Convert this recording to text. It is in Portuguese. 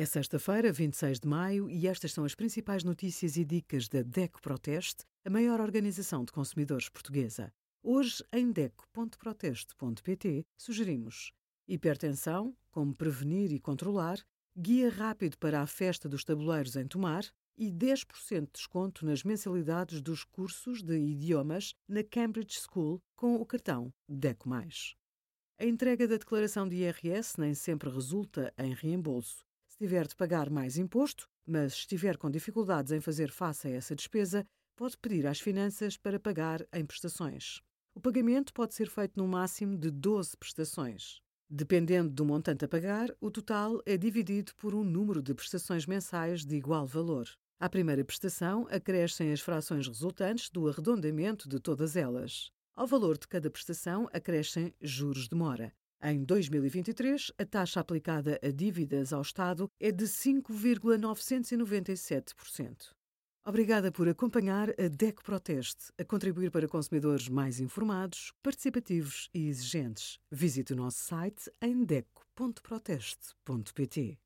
É sexta-feira, 26 de maio, e estas são as principais notícias e dicas da DECO Proteste, a maior organização de consumidores portuguesa. Hoje, em DECO.proteste.pt, sugerimos hipertensão, como prevenir e controlar, guia rápido para a festa dos tabuleiros em Tomar e 10% de desconto nas mensalidades dos cursos de idiomas na Cambridge School com o cartão DECO+. A entrega da declaração de IRS nem sempre resulta em reembolso tiver de pagar mais imposto, mas estiver com dificuldades em fazer face a essa despesa, pode pedir às finanças para pagar em prestações. O pagamento pode ser feito no máximo de 12 prestações. Dependendo do montante a pagar, o total é dividido por um número de prestações mensais de igual valor. À primeira prestação, acrescem as frações resultantes do arredondamento de todas elas. Ao valor de cada prestação, acrescem juros de mora. Em 2023, a taxa aplicada a dívidas ao Estado é de 5,997%. Obrigada por acompanhar a DECO Proteste, a contribuir para consumidores mais informados, participativos e exigentes. Visite o nosso site em deco.proteste.pt.